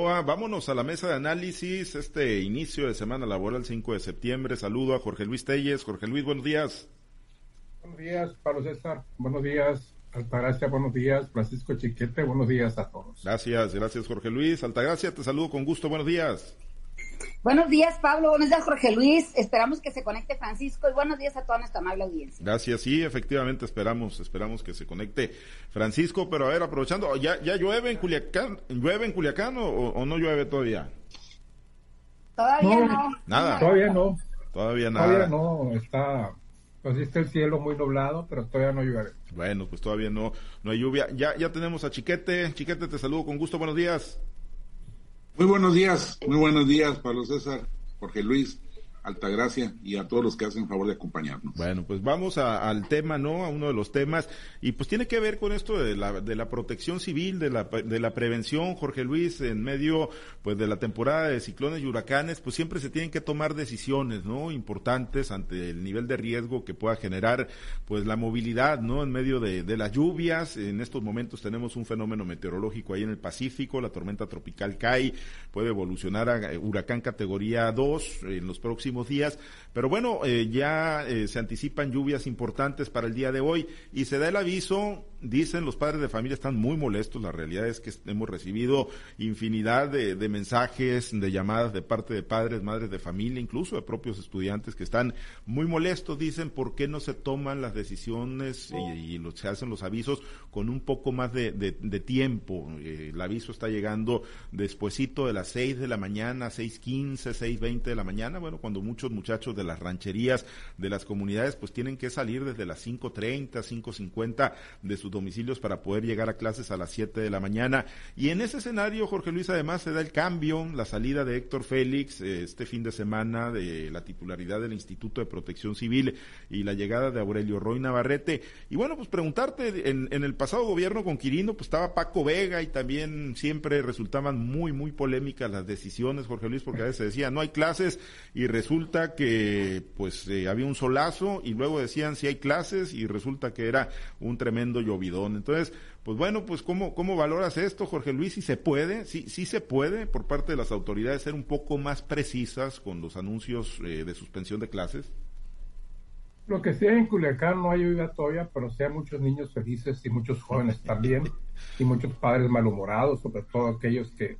Vámonos a la mesa de análisis, este inicio de semana laboral 5 de septiembre. Saludo a Jorge Luis Telles. Jorge Luis, buenos días. Buenos días, Pablo César. Buenos días, Altagracia. Buenos días, Francisco Chiquete. Buenos días a todos. Gracias, gracias, Jorge Luis. Altagracia, te saludo con gusto. Buenos días. Buenos días, Pablo. Buenos días, Jorge Luis. Esperamos que se conecte Francisco y buenos días a toda nuestra amable audiencia. Gracias. Sí, efectivamente, esperamos, esperamos que se conecte Francisco. Pero a ver, aprovechando, ¿ya, ya llueve en Culiacán, llueve en Culiacán o, no llueve todavía? Todavía no. Nada. Todavía no. Todavía nada. Todavía no. Está, pues está el cielo muy nublado, pero todavía no llueve. Bueno, pues todavía no, no hay lluvia. Ya, ya tenemos a Chiquete. Chiquete, te saludo con gusto. Buenos días. Muy buenos días, muy buenos días, Pablo César, Jorge Luis. Altagracia y a todos los que hacen favor de acompañarnos. Bueno, pues vamos al tema, ¿no? A uno de los temas y pues tiene que ver con esto de la, de la protección civil, de la, de la prevención, Jorge Luis, en medio pues de la temporada de ciclones y huracanes, pues siempre se tienen que tomar decisiones, ¿no? Importantes ante el nivel de riesgo que pueda generar pues la movilidad, ¿no? En medio de, de las lluvias, en estos momentos tenemos un fenómeno meteorológico ahí en el Pacífico, la tormenta tropical Kai puede evolucionar a huracán categoría 2 en los próximos días. Pero bueno, eh, ya eh, se anticipan lluvias importantes para el día de hoy y se da el aviso Dicen los padres de familia están muy molestos. La realidad es que hemos recibido infinidad de, mensajes, de llamadas de parte de padres, madres de familia, incluso de propios estudiantes que están muy molestos. Dicen por qué no se toman las decisiones y, se hacen los avisos con un poco más de, tiempo. Eh, el aviso está llegando despuesito de las seis de la mañana, seis quince, seis veinte de la mañana. Bueno, cuando muchos muchachos de las rancherías, de las comunidades, pues tienen que salir desde las cinco treinta, cinco cincuenta de su domicilios para poder llegar a clases a las 7 de la mañana. Y en ese escenario, Jorge Luis, además se da el cambio, la salida de Héctor Félix eh, este fin de semana de la titularidad del Instituto de Protección Civil y la llegada de Aurelio Roy Navarrete. Y bueno, pues preguntarte, en, en el pasado gobierno con Quirino, pues estaba Paco Vega y también siempre resultaban muy, muy polémicas las decisiones, Jorge Luis, porque a veces decía no hay clases y resulta que pues eh, había un solazo y luego decían si hay clases y resulta que era un tremendo llover entonces, pues bueno, pues ¿cómo, cómo valoras esto, Jorge Luis? Si se puede, sí, sí se puede por parte de las autoridades ser un poco más precisas con los anuncios eh, de suspensión de clases. Lo que sea en Culiacán no hay ayuda todavía, pero sea muchos niños felices y muchos jóvenes también, y muchos padres malhumorados, sobre todo aquellos que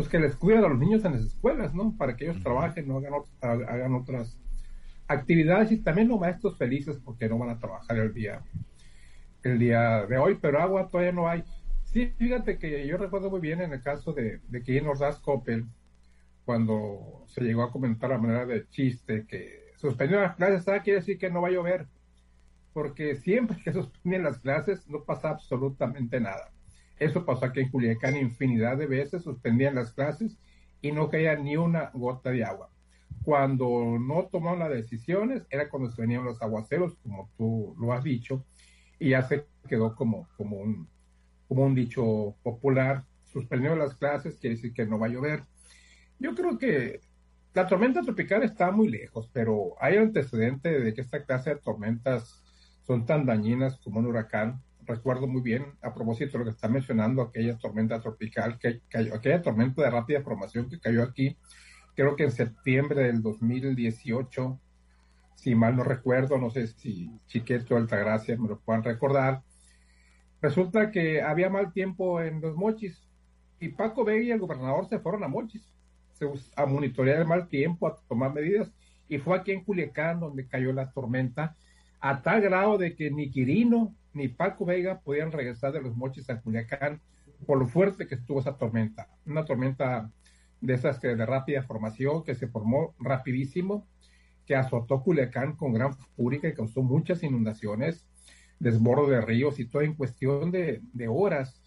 pues que les cuidan a los niños en las escuelas, ¿no? Para que ellos trabajen, no hagan, hagan otras actividades y también los maestros felices porque no van a trabajar el día el día de hoy, pero agua todavía no hay. Sí, fíjate que yo recuerdo muy bien en el caso de, de que Ordaz Coppel, cuando se llegó a comentar a manera de chiste que suspendió las clases, ¿sabes? quiere decir que no va a llover, porque siempre que suspenden las clases no pasa absolutamente nada. Eso pasó aquí en Culiacán infinidad de veces, suspendían las clases y no caía ni una gota de agua. Cuando no tomaron las decisiones era cuando se venían los aguaceros, como tú lo has dicho, y ya se quedó como, como, un, como un dicho popular, suspendió las clases, quiere decir que no va a llover. Yo creo que la tormenta tropical está muy lejos, pero hay antecedente de que esta clase de tormentas son tan dañinas como un huracán. Recuerdo muy bien, a propósito de lo que está mencionando, aquella tormenta tropical que cayó, aquella tormenta de rápida formación que cayó aquí, creo que en septiembre del 2018, si mal no recuerdo, no sé si Chiqueto Altagracia me lo puedan recordar, resulta que había mal tiempo en los mochis y Paco Vega y el gobernador se fueron a mochis a monitorear el mal tiempo, a tomar medidas y fue aquí en Culiacán donde cayó la tormenta a tal grado de que ni Quirino ni Paco Vega podían regresar de los mochis a Culiacán por lo fuerte que estuvo esa tormenta. Una tormenta de esas que de rápida formación que se formó rapidísimo que azotó Culiacán con gran furia y causó muchas inundaciones, desbordo de ríos y todo en cuestión de, horas.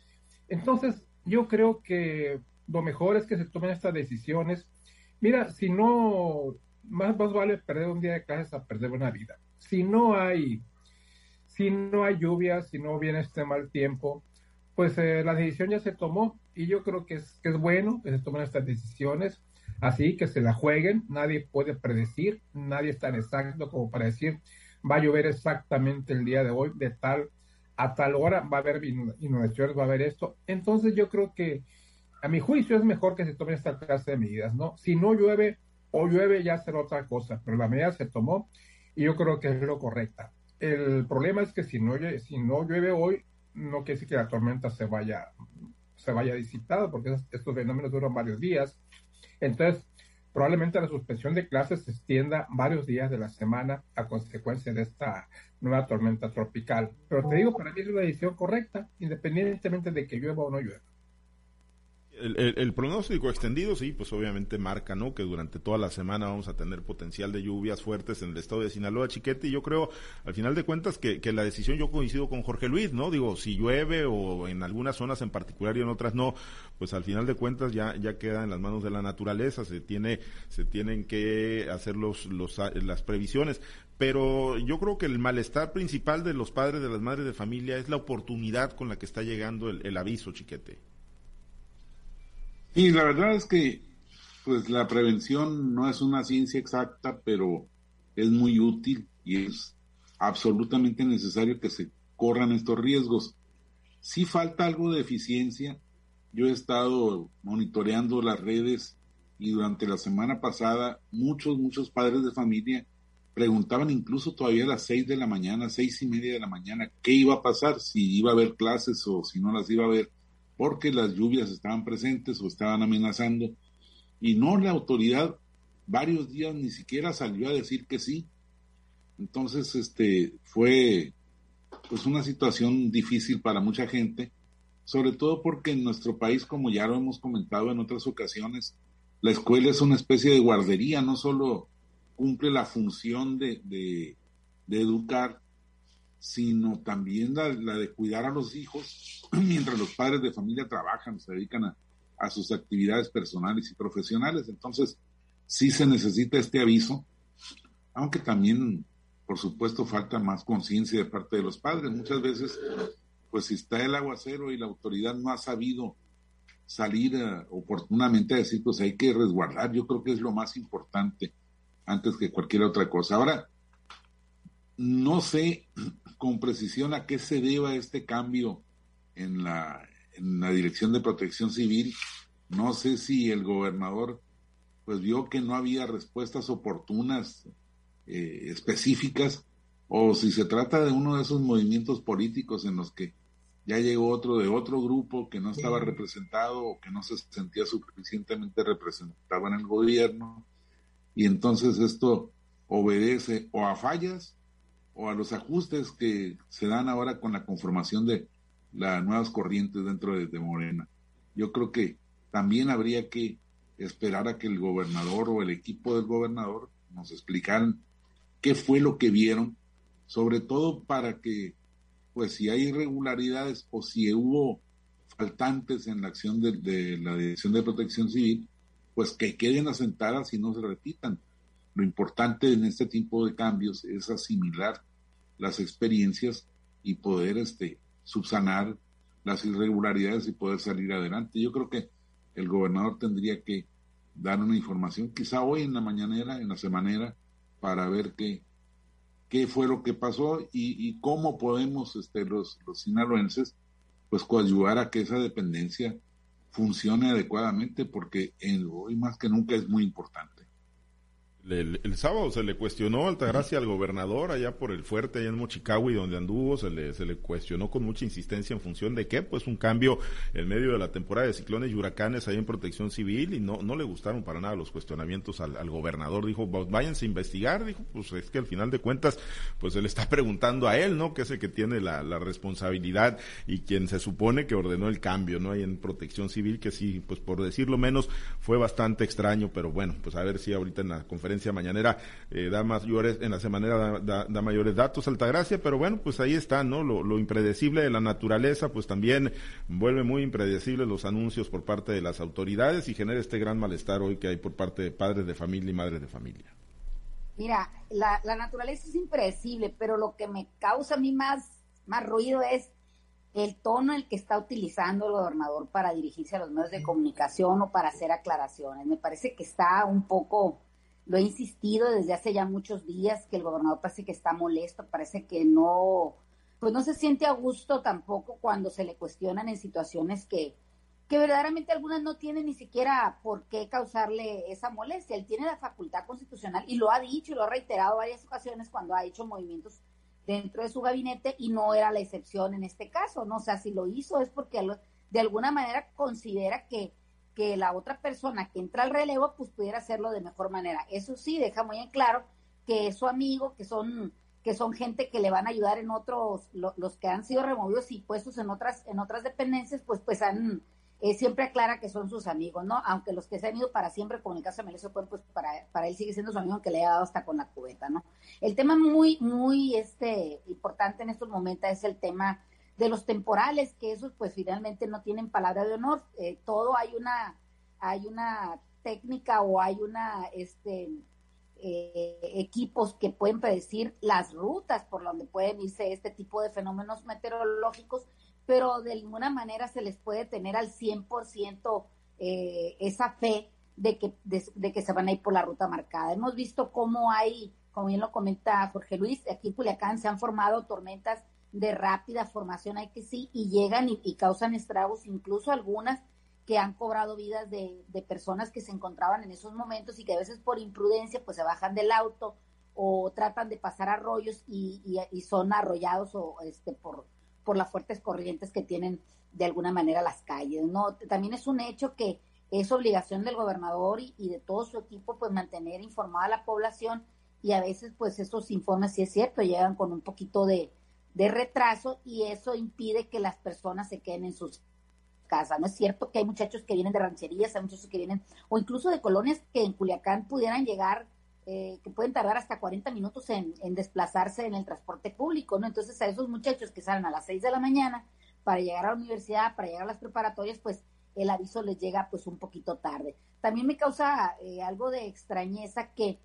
Entonces, yo creo que lo mejor es que se tomen estas decisiones. Mira, si no, más, más vale perder un día de clases a perder una vida. Si no hay, si no hay lluvia, si no viene este mal tiempo, pues eh, la decisión ya se tomó y yo creo que es, que es bueno que se tomen estas decisiones Así que se la jueguen, nadie puede predecir, nadie es tan exacto como para decir va a llover exactamente el día de hoy, de tal a tal hora va a haber inundaciones, va a haber esto. Entonces yo creo que a mi juicio es mejor que se tomen esta clase de medidas, ¿no? Si no llueve o llueve ya será otra cosa, pero la medida se tomó y yo creo que es lo correcta. El problema es que si no, si no llueve hoy, no quiere decir que la tormenta se vaya, se vaya disipada, porque estos fenómenos duran varios días. Entonces, probablemente la suspensión de clases se extienda varios días de la semana a consecuencia de esta nueva tormenta tropical. Pero te digo, para mí es una decisión correcta, independientemente de que llueva o no llueva. El, pronóstico extendido, sí, pues obviamente marca, ¿no? Que durante toda la semana vamos a tener potencial de lluvias fuertes en el estado de Sinaloa, Chiquete, y yo creo, al final de cuentas, que, que la decisión, yo coincido con Jorge Luis, ¿no? Digo, si llueve o en algunas zonas en particular y en otras no, pues al final de cuentas ya, ya queda en las manos de la naturaleza, se tiene, se tienen que hacer los, los, las previsiones. Pero yo creo que el malestar principal de los padres, de las madres de familia, es la oportunidad con la que está llegando el aviso, Chiquete. Y la verdad es que pues la prevención no es una ciencia exacta, pero es muy útil y es absolutamente necesario que se corran estos riesgos. Si falta algo de eficiencia. Yo he estado monitoreando las redes y durante la semana pasada muchos, muchos padres de familia preguntaban incluso todavía a las seis de la mañana, seis y media de la mañana, qué iba a pasar, si iba a haber clases o si no las iba a haber porque las lluvias estaban presentes o estaban amenazando, y no la autoridad varios días ni siquiera salió a decir que sí. Entonces, este fue pues una situación difícil para mucha gente, sobre todo porque en nuestro país, como ya lo hemos comentado en otras ocasiones, la escuela es una especie de guardería, no solo cumple la función de, de, de educar, sino también la, de cuidar a los hijos mientras los padres de familia trabajan, se dedican a, a sus actividades personales y profesionales. Entonces, sí se necesita este aviso, aunque también, por supuesto, falta más conciencia de parte de los padres. Muchas veces, pues si está el aguacero y la autoridad no ha sabido salir uh, oportunamente a decir, pues hay que resguardar, yo creo que es lo más importante antes que cualquier otra cosa. Ahora, no sé con precisión a qué se deba este cambio en la, en la Dirección de Protección Civil. No sé si el gobernador pues vio que no había respuestas oportunas, eh, específicas, o si se trata de uno de esos movimientos políticos en los que ya llegó otro de otro grupo que no estaba representado o que no se sentía suficientemente representado en el gobierno, y entonces esto obedece o a fallas o a los ajustes que se dan ahora con la conformación de las nuevas corrientes dentro de, Morena. Yo creo que también habría que esperar a que el gobernador o el equipo del gobernador nos explicaran qué fue lo que vieron, sobre todo para que, pues si hay irregularidades o si hubo faltantes en la acción de, de la Dirección de Protección Civil, pues que queden asentadas y no se repitan. Lo importante en este tipo de cambios es asimilar las experiencias y poder este, subsanar las irregularidades y poder salir adelante. Yo creo que el gobernador tendría que dar una información, quizá hoy en la mañanera, en la semanera, para ver qué, qué fue lo que pasó y, cómo podemos este, los, los sinaloenses pues coadyuvar a que esa dependencia funcione adecuadamente, porque hoy más que nunca es muy importante. El, sábado se le cuestionó Altagracia al gobernador allá por el fuerte, allá en Mochicahui, donde anduvo, se le, se le cuestionó con mucha insistencia en función de qué, pues un cambio en medio de la temporada de ciclones y huracanes ahí en protección civil y no, no le gustaron para nada los cuestionamientos al, gobernador. Dijo, váyanse a investigar, dijo, pues es que al final de cuentas, pues se le está preguntando a él, ¿no? Que es el que tiene la, la responsabilidad y quien se supone que ordenó el cambio, ¿no? Ahí en protección civil, que sí, pues por decirlo menos, fue bastante extraño, pero bueno, pues a ver si ahorita en la conferencia mañanera eh, da mayores, en la semana da, da, mayores datos, Altagracia, pero bueno, pues ahí está, ¿no? Lo, impredecible de la naturaleza, pues también vuelve muy impredecible los anuncios por parte de las autoridades y genera este gran malestar hoy que hay por parte de padres de familia y madres de familia. Mira, la, la naturaleza es impredecible, pero lo que me causa a mí más, más ruido es el tono en el que está utilizando el gobernador para dirigirse a los medios de comunicación o para hacer aclaraciones. Me parece que está un poco lo he insistido desde hace ya muchos días que el gobernador parece que está molesto, parece que no, pues no se siente a gusto tampoco cuando se le cuestionan en situaciones que, que verdaderamente algunas no tienen ni siquiera por qué causarle esa molestia. Él tiene la facultad constitucional y lo ha dicho y lo ha reiterado varias ocasiones cuando ha hecho movimientos dentro de su gabinete y no era la excepción en este caso, ¿no? O sea, si lo hizo es porque de alguna manera considera que, que la otra persona que entra al relevo pues pudiera hacerlo de mejor manera. Eso sí, deja muy en claro que es su amigo, que son que son gente que le van a ayudar en otros, los que han sido removidos y puestos en otras, en otras dependencias, pues, pues han, eh, siempre aclara que son sus amigos, ¿no? Aunque los que se han ido para siempre, como en el caso de Melissa pues para, para él sigue siendo su amigo que le ha dado hasta con la cubeta, ¿no? El tema muy, muy este, importante en estos momentos es el tema de los temporales, que esos pues finalmente no tienen palabra de honor. Eh, todo hay una, hay una técnica o hay una, este, eh, equipos que pueden predecir las rutas por donde pueden irse este tipo de fenómenos meteorológicos, pero de ninguna manera se les puede tener al 100% eh, esa fe de que, de, que se van a ir por la ruta marcada. Hemos visto cómo hay, como bien lo comenta Jorge Luis, aquí en Culiacán se han formado tormentas de rápida formación, hay que sí, y llegan y causan estragos, incluso algunas que han cobrado vidas de, personas que se encontraban en esos momentos y que a veces por imprudencia pues se bajan del auto o tratan de pasar arroyos y, y, son arrollados o este por, por las fuertes corrientes que tienen de alguna manera las calles. No, también es un hecho que es obligación del gobernador y, de todo su equipo pues mantener informada a la población y a veces pues esos informes sí es cierto llegan con un poquito de, de retraso y eso impide que las personas se queden en sus casa. No es cierto que hay muchachos que vienen de rancherías, hay muchachos que vienen, o incluso de colonias que en Culiacán pudieran llegar, eh, que pueden tardar hasta 40 minutos en, desplazarse en el transporte público, ¿no? Entonces a esos muchachos que salen a las 6 de la mañana para llegar a la universidad, para llegar a las preparatorias, pues el aviso les llega pues un poquito tarde. También me causa eh, algo de extrañeza que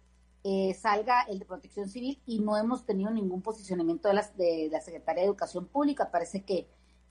eh, salga el de protección civil y no hemos tenido ningún posicionamiento de, de la Secretaría de Educación Pública. Parece que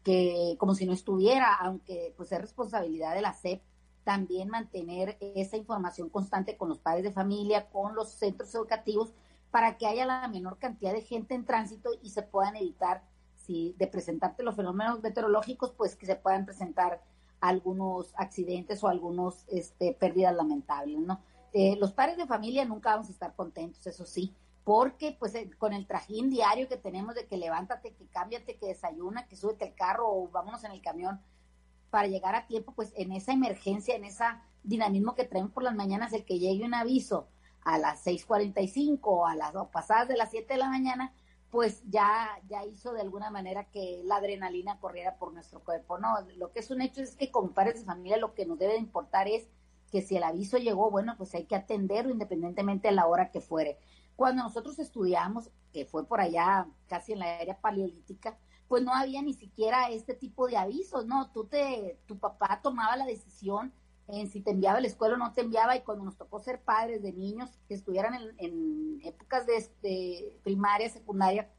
que como si no estuviera, aunque pues es responsabilidad de la SEP también mantener esa información constante con los padres de familia, con los centros educativos, para que haya la menor cantidad de gente en tránsito y se puedan evitar, si de presentarte los fenómenos meteorológicos, pues que se puedan presentar algunos accidentes o algunos este, pérdidas lamentables, ¿no? Eh, los padres de familia nunca vamos a estar contentos, eso sí, porque pues eh, con el trajín diario que tenemos de que levántate, que cámbiate, que desayuna, que súbete al carro o vámonos en el camión para llegar a tiempo, pues en esa emergencia, en ese dinamismo que traemos por las mañanas, el que llegue un aviso a las 6.45 o a las dos pasadas de las 7 de la mañana, pues ya, ya hizo de alguna manera que la adrenalina corriera por nuestro cuerpo. No, lo que es un hecho es que como padres de familia lo que nos debe importar es que si el aviso llegó, bueno, pues hay que atenderlo independientemente de la hora que fuere. Cuando nosotros estudiamos, que fue por allá casi en la era paleolítica, pues no había ni siquiera este tipo de avisos, ¿no? Tú te, tu papá tomaba la decisión en si te enviaba a la escuela o no te enviaba, y cuando nos tocó ser padres de niños que estuvieran en, épocas de, primaria, secundaria,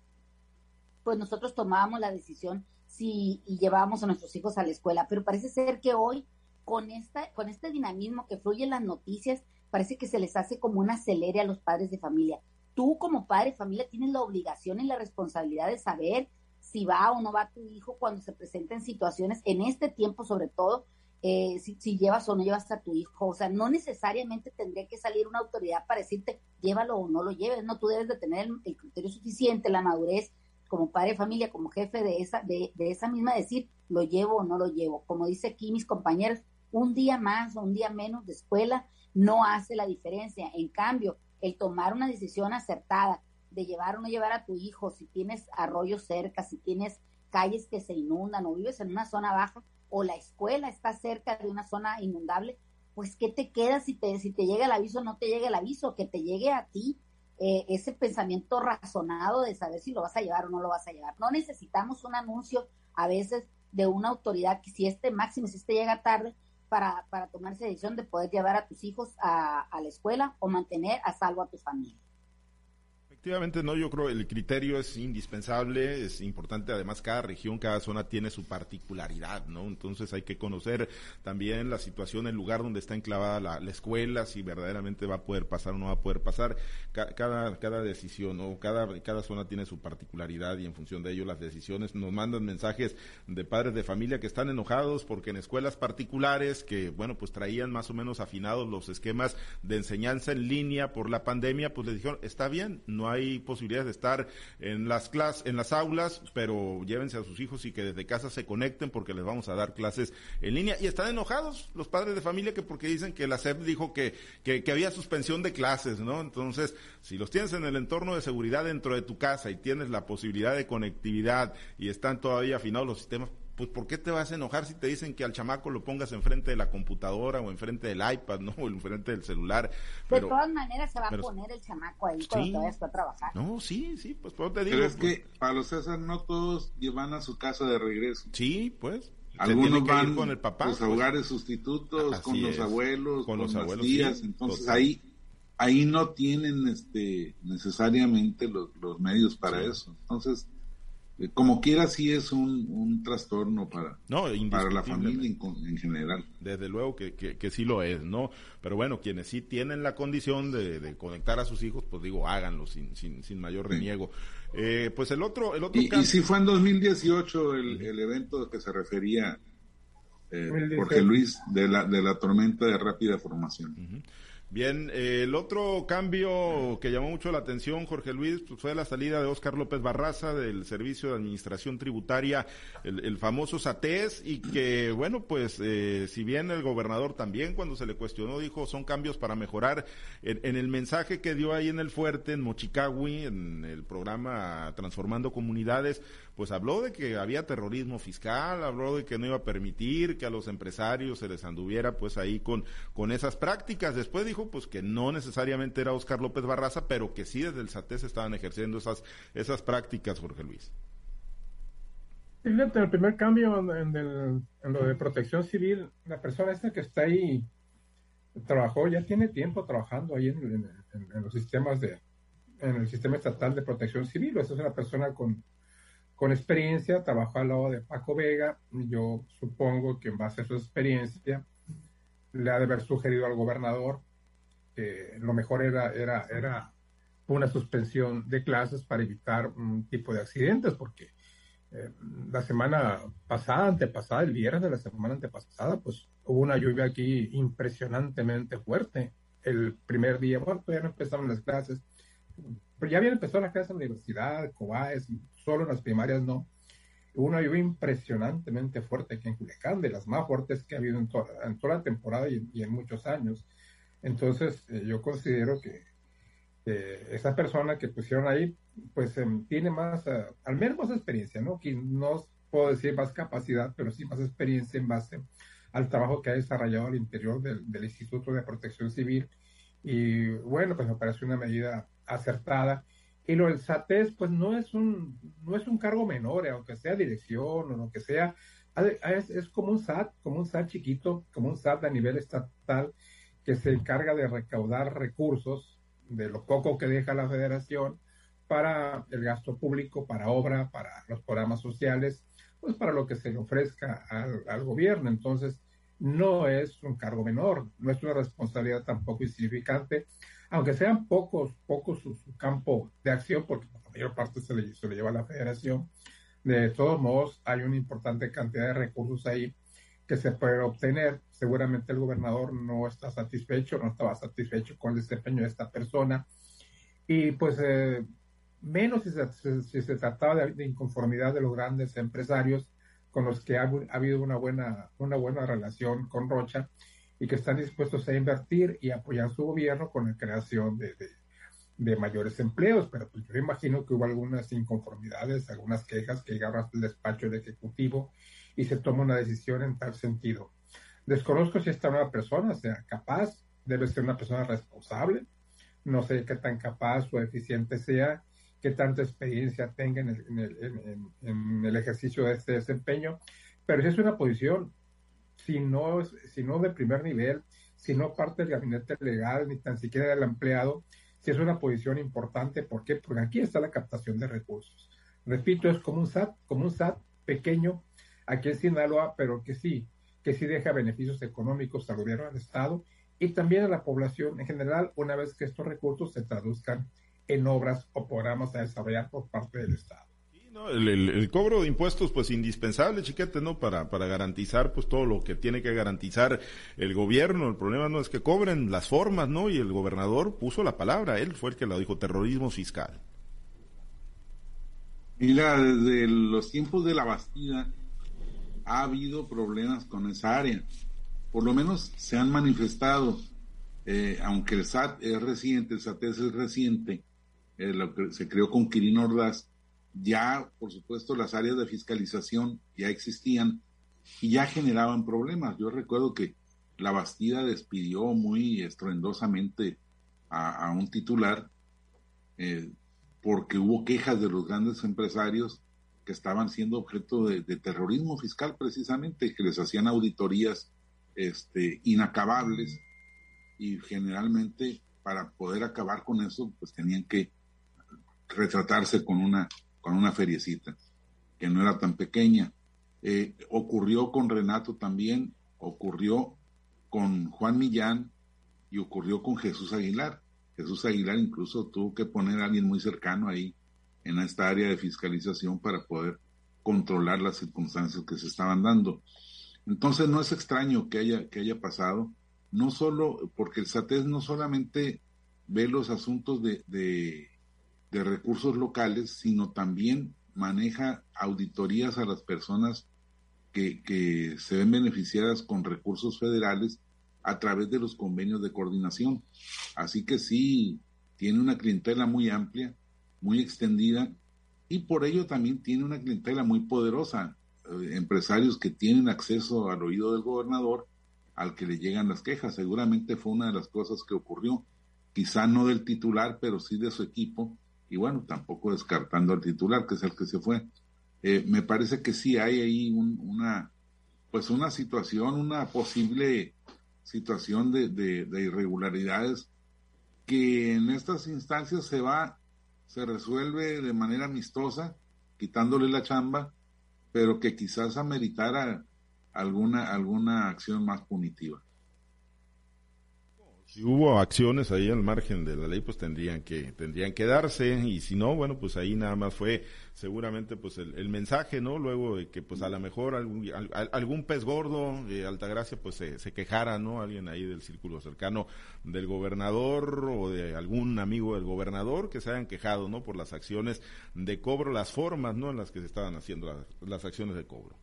pues nosotros tomábamos la decisión si y llevábamos a nuestros hijos a la escuela. Pero parece ser que hoy, con, esta, con este dinamismo que fluye en las noticias, parece que se les hace como un acelere a los padres de familia. Tú como padre de familia tienes la obligación y la responsabilidad de saber si va o no va tu hijo cuando se presenten situaciones, en este tiempo sobre todo, eh, si, llevas o no llevas a tu hijo. O sea, no necesariamente tendría que salir una autoridad para decirte llévalo o no lo lleves. No, tú debes de tener el, criterio suficiente, la madurez como padre de familia, como jefe de esa, de, de esa misma decir lo llevo o no lo llevo. Como dice aquí mis compañeros, un día más o un día menos de escuela no hace la diferencia. En cambio, el tomar una decisión acertada de llevar o no llevar a tu hijo, si tienes arroyos cerca, si tienes calles que se inundan o vives en una zona baja o la escuela está cerca de una zona inundable, pues ¿qué te queda si te, si te llega el aviso o no te llega el aviso? Que te llegue a ti eh, ese pensamiento razonado de saber si lo vas a llevar o no lo vas a llevar. No necesitamos un anuncio a veces de una autoridad que si este máximo, si este llega tarde, para, para tomar esa decisión de poder llevar a tus hijos a, a la escuela o mantener a salvo a tu familia. Efectivamente, no, yo creo el criterio es indispensable, es importante, además cada región, cada zona tiene su particularidad, ¿no? Entonces hay que conocer también la situación, el lugar donde está enclavada la, escuela, si verdaderamente va a poder pasar o no va a poder pasar, cada, cada decisión, ¿no? Cada, cada zona tiene su particularidad y en función de ello las decisiones nos mandan mensajes de padres de familia que están enojados porque en escuelas particulares que, bueno, pues traían más o menos afinados los esquemas de enseñanza en línea por la pandemia, pues les dijeron, está bien, no hay posibilidad de estar en las clases, en las aulas, pero llévense a sus hijos y que desde casa se conecten porque les vamos a dar clases en línea. Y están enojados los padres de familia que porque dicen que la SEP dijo que, que, que había suspensión de clases, ¿no? Entonces, si los tienes en el entorno de seguridad dentro de tu casa y tienes la posibilidad de conectividad y están todavía afinados los sistemas, pues ¿por qué te vas a enojar si te dicen que al chamaco lo pongas enfrente de la computadora o enfrente del iPad, ¿no? O enfrente del celular. de todas maneras se va a poner el chamaco ahí cuando te vayas a trabajar. No, sí, sí, pues por te digo. Pero es pues que para los César no todos van a su casa de regreso. Sí, pues. Algunos van con el papá, los pues. hogares sustitutos, con los abuelos, con, los abuelos, tías, entonces ahí ahí no tienen este necesariamente los, los medios para eso. Entonces, como quiera sí es un, un trastorno para, para la familia en, general. Desde luego que, que, sí lo es, ¿no? Pero bueno, quienes sí tienen la condición de, conectar a sus hijos, pues digo, háganlo sin, sin, sin mayor reniego. Eh, pues el otro, el otro y, y si fue en 2018 el, el evento que se refería eh, Jorge Luis de la, de la tormenta de rápida formación. Bien, eh, el otro cambio que llamó mucho la atención, Jorge Luis, pues, fue la salida de Óscar López Barraza del Servicio de Administración Tributaria, el, famoso SATES, y que, bueno, pues, eh, si bien el gobernador también cuando se le cuestionó dijo son cambios para mejorar, en, el mensaje que dio ahí en el fuerte, en Mochicagui, en el programa Transformando Comunidades, pues habló de que había terrorismo fiscal, habló de que no iba a permitir que a los empresarios se les anduviera pues ahí con, con esas prácticas. Después dijo pues que no necesariamente era Oscar López Barraza, pero que sí desde el SATES estaban ejerciendo esas, esas prácticas, Jorge Luis. El primer cambio en, lo de protección civil, la persona esta que está ahí trabajó, ya tiene tiempo trabajando ahí en, los sistemas de, en el sistema estatal de protección civil. Esa es una persona con con experiencia, trabajó al lado de Paco Vega. Yo supongo que en base a su experiencia le ha de haber sugerido al gobernador que lo mejor era, era, era una suspensión de clases para evitar un tipo de accidentes, porque eh, la semana pasada, antepasada, el viernes de la semana antepasada, pues hubo una lluvia aquí impresionantemente fuerte. El primer día, bueno, todavía no empezaron las clases, pero ya habían empezado las clases en la universidad, COBAES, solo en las primarias no. Una lluvia impresionantemente fuerte aquí en Culiacán, de las más fuertes que ha habido en, en toda la temporada y, en muchos años. Entonces, eh, yo considero que esa persona que pusieron ahí, pues em, tiene más, eh, al menos más experiencia, ¿no? Que no puedo decir más capacidad, pero sí más experiencia en base al trabajo que ha desarrollado al interior del, del Instituto de Protección Civil. Y bueno, pues me parece una medida acertada. Y lo del SATES, pues no es un, no es un cargo menor, eh, aunque sea dirección o lo que sea. Es, como un SAT, como un SAT chiquito, como un SAT a nivel estatal que se encarga de recaudar recursos de lo poco que deja la federación para el gasto público, para obra, para los programas sociales, pues para lo que se le ofrezca al, al gobierno. Entonces, no es un cargo menor, no es una responsabilidad tampoco insignificante aunque sean pocos, pocos su, campo de acción, porque la mayor parte se le, se le lleva a la federación, de todos modos hay una importante cantidad de recursos ahí que se pueden obtener. Seguramente el gobernador no está satisfecho, no estaba satisfecho con el desempeño de esta persona. Y pues eh, menos si se, si se trataba de, inconformidad de los grandes empresarios con los que ha, ha, habido una buena, una buena relación con Rocha y que están dispuestos a invertir y apoyar su gobierno con la creación de, de, mayores empleos. Pero pues yo imagino que hubo algunas inconformidades, algunas quejas que llegaron hasta el despacho del Ejecutivo y se toma una decisión en tal sentido. Desconozco si esta nueva persona sea capaz, debe ser una persona responsable, no sé qué tan capaz o eficiente sea, qué tanta experiencia tenga en el, en el, en, en el ejercicio de este desempeño, pero si es una posición si no, si no de primer nivel, si no parte del gabinete legal, ni tan siquiera del empleado, sí es una posición importante. ¿Por qué? Porque aquí está la captación de recursos. Repito, es como un SAT, como un SAT pequeño aquí en Sinaloa, pero que sí, que sí deja beneficios económicos al gobierno del Estado y también a la población en general una vez que estos recursos se traduzcan en obras o programas a desarrollar por parte del Estado. El, cobro de impuestos, pues indispensable, chiquete, ¿no? Para, para garantizar, pues todo lo que tiene que garantizar el gobierno. El problema no es que cobren las formas, ¿no? Y el gobernador puso la palabra, él fue el que lo dijo, terrorismo fiscal. Mira, desde los tiempos de la Bastida ha habido problemas con esa área. Por lo menos se han manifestado, eh, aunque el SAT es reciente, el SAT es reciente, eh, lo que se creó con Quirino Ordaz, ya, por supuesto, las áreas de fiscalización ya existían y ya generaban problemas. Yo recuerdo que la Bastida despidió muy estruendosamente a, un titular eh, porque hubo quejas de los grandes empresarios que estaban siendo objeto de, terrorismo fiscal precisamente, que les hacían auditorías este, inacabables y generalmente para poder acabar con eso pues tenían que retratarse con una, con una feriecita que no era tan pequeña. Eh, ocurrió con Renato también, ocurrió con Juan Millán y ocurrió con Jesús Aguilar. Jesús Aguilar incluso tuvo que poner a alguien muy cercano ahí en esta área de fiscalización para poder controlar las circunstancias que se estaban dando. Entonces no es extraño que haya, que haya pasado, no solo porque el SATES no solamente ve los asuntos de, de, de recursos locales, sino también maneja auditorías a las personas que, que se ven beneficiadas con recursos federales a través de los convenios de coordinación. Así que sí, tiene una clientela muy amplia, muy extendida, y por ello también tiene una clientela muy poderosa, eh, empresarios que tienen acceso al oído del gobernador, al que le llegan las quejas. Seguramente fue una de las cosas que ocurrió, quizá no del titular, pero sí de su equipo, y bueno, tampoco descartando al titular, que es el que se fue. Eh, me parece que sí hay ahí una, pues una situación, una posible situación de, de, irregularidades que en estas instancias se va, se resuelve de manera amistosa, quitándole la chamba, pero que quizás ameritara alguna, alguna acción más punitiva si hubo acciones ahí al margen de la ley, pues tendrían que tendrían que darse y si no, bueno, pues ahí nada más fue seguramente pues el, mensaje, ¿no? Luego de que pues a lo mejor algún, algún pez gordo de Altagracia pues se, se, quejara, ¿no? Alguien ahí del círculo cercano del gobernador o de algún amigo del gobernador que se hayan quejado, ¿no? Por las acciones de cobro, las formas, ¿no? En las que se estaban haciendo las acciones de cobro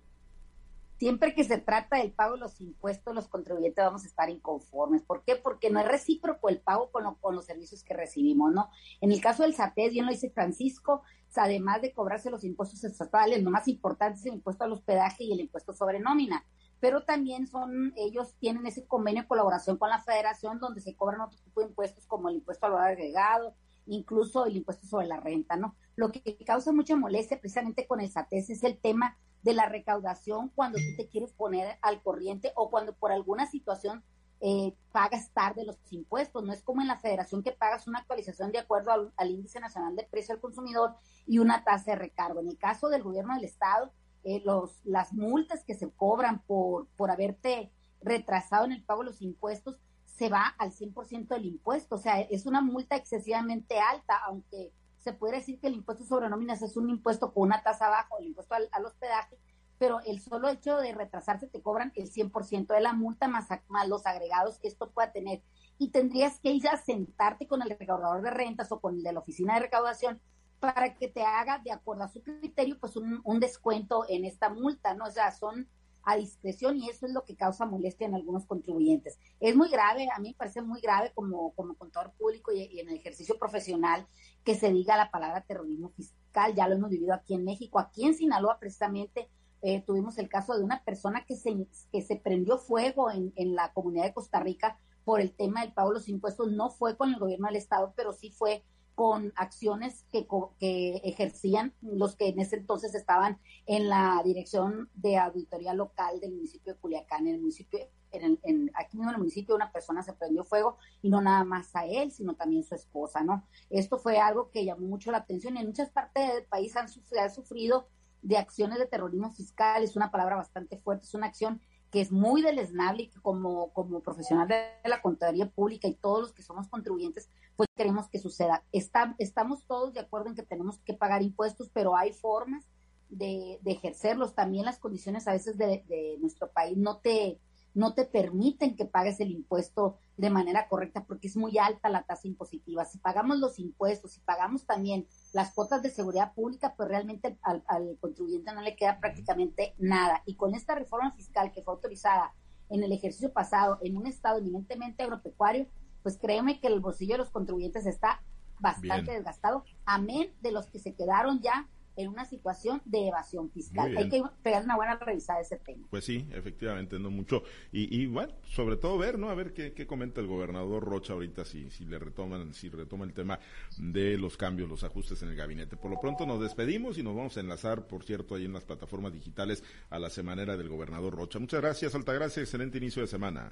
siempre que se trata del pago de los impuestos, los contribuyentes vamos a estar inconformes. ¿Por qué? Porque no es recíproco el pago con, los servicios que recibimos, ¿no? En el caso del SATES, bien lo dice Francisco, además de cobrarse los impuestos estatales, lo más importante es el impuesto al hospedaje y el impuesto sobre nómina. Pero también son, ellos tienen ese convenio de colaboración con la federación donde se cobran otro tipo de impuestos como el impuesto al valor agregado, incluso el impuesto sobre la renta, ¿no? Lo que causa mucha molestia precisamente con el SATES es el tema de la recaudación cuando tú te quieres poner al corriente o cuando por alguna situación eh, pagas tarde los impuestos. No es como en la federación que pagas una actualización de acuerdo al, índice nacional de precio al consumidor y una tasa de recargo. En el caso del gobierno del estado, eh, los, las multas que se cobran por, por haberte retrasado en el pago de los impuestos se va al 100% del impuesto. O sea, es una multa excesivamente alta, aunque se puede decir que el impuesto sobre nóminas es un impuesto con una tasa baja, el impuesto al, hospedaje, pero el solo hecho de retrasarse te cobran el 100% de la multa más, más, los agregados que esto pueda tener. Y tendrías que ir a sentarte con el recaudador de rentas o con el de la oficina de recaudación para que te haga, de acuerdo a su criterio, pues un, un descuento en esta multa, ¿no? O sea, son a discreción y eso es lo que causa molestia en algunos contribuyentes. Es muy grave, a mí me parece muy grave como, como contador público y, en el ejercicio profesional que se diga la palabra terrorismo fiscal, ya lo hemos vivido aquí en México, aquí en Sinaloa precisamente eh, tuvimos el caso de una persona que se, que se prendió fuego en, en la comunidad de Costa Rica por el tema del pago de los impuestos, no fue con el gobierno del Estado, pero sí fue con acciones que, que ejercían los que en ese entonces estaban en la dirección de auditoría local del municipio de Culiacán, en el municipio, en, en, aquí mismo en el municipio una persona se prendió fuego y no nada más a él, sino también su esposa, ¿no? Esto fue algo que llamó mucho la atención y en muchas partes del país han han sufrido de acciones de terrorismo fiscal, es una palabra bastante fuerte, es una acción que es muy deleznable y que como, como profesional de la contaduría pública y todos los que somos contribuyentes, pues queremos que suceda. Está, estamos todos de acuerdo en que tenemos que pagar impuestos, pero hay formas de, ejercerlos. También las condiciones a veces de nuestro país no te, no te permiten que pagues el impuesto de manera correcta porque es muy alta la tasa impositiva. Si pagamos los impuestos, si pagamos también las cuotas de seguridad pública, pues realmente al, al, contribuyente no le queda prácticamente nada. Y con esta reforma fiscal que fue autorizada en el ejercicio pasado en un estado eminentemente agropecuario, pues créeme que el bolsillo de los contribuyentes está bastante Bien. desgastado, amén de los que se quedaron ya en una situación de evasión fiscal. Hay que pegar una buena revisada de ese tema. Pues sí, efectivamente, no mucho. Y, y bueno, sobre todo ver, ¿no? A ver qué, qué, comenta el gobernador Rocha ahorita, si, si le retoman, si retoma el tema de los cambios, los ajustes en el gabinete. Por lo pronto nos despedimos y nos vamos a enlazar, por cierto, ahí en las plataformas digitales a la semanera del gobernador Rocha. Muchas gracias, Altagracia, excelente inicio de semana.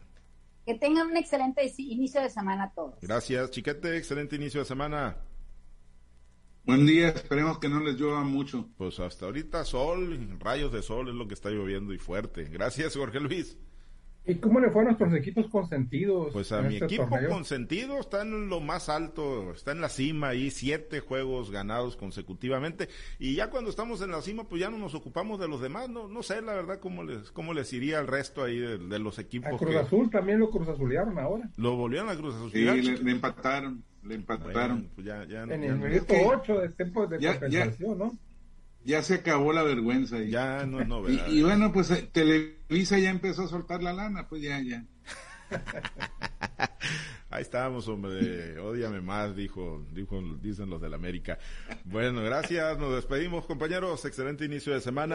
Que tengan un excelente inicio de semana a todos. Gracias, Chiquete, excelente inicio de semana. Buen día, esperemos que no les llueva mucho. Pues hasta ahorita sol, rayos de sol es lo que está lloviendo y fuerte. Gracias, Jorge Luis. ¿Y cómo le fue a nuestros equipos consentidos? Pues a mi este equipo torneo? consentido está en lo más alto, está en la cima ahí, siete juegos ganados consecutivamente. Y ya cuando estamos en la cima, pues ya no nos ocupamos de los demás. No, no sé, la verdad, cómo les, cómo les iría al resto ahí de, de los equipos. A Cruz que... Azul también lo Cruz Azulearon ahora. Lo volvieron a Cruz. Sí, le, le, empataron, le empataron. Bueno, pues ya, ya, en ya, el minuto 8 de tiempo de ya, compensación, ¿no? Ya se acabó la vergüenza. Y, ya no es novedad. Y, y, bueno, pues eh, Televisa ya empezó a soltar la lana, pues ya, ya. Ahí estábamos, hombre. Ódiame más, dijo, dijo, dicen los del América. Bueno, gracias. Nos despedimos, compañeros. Excelente inicio de semana.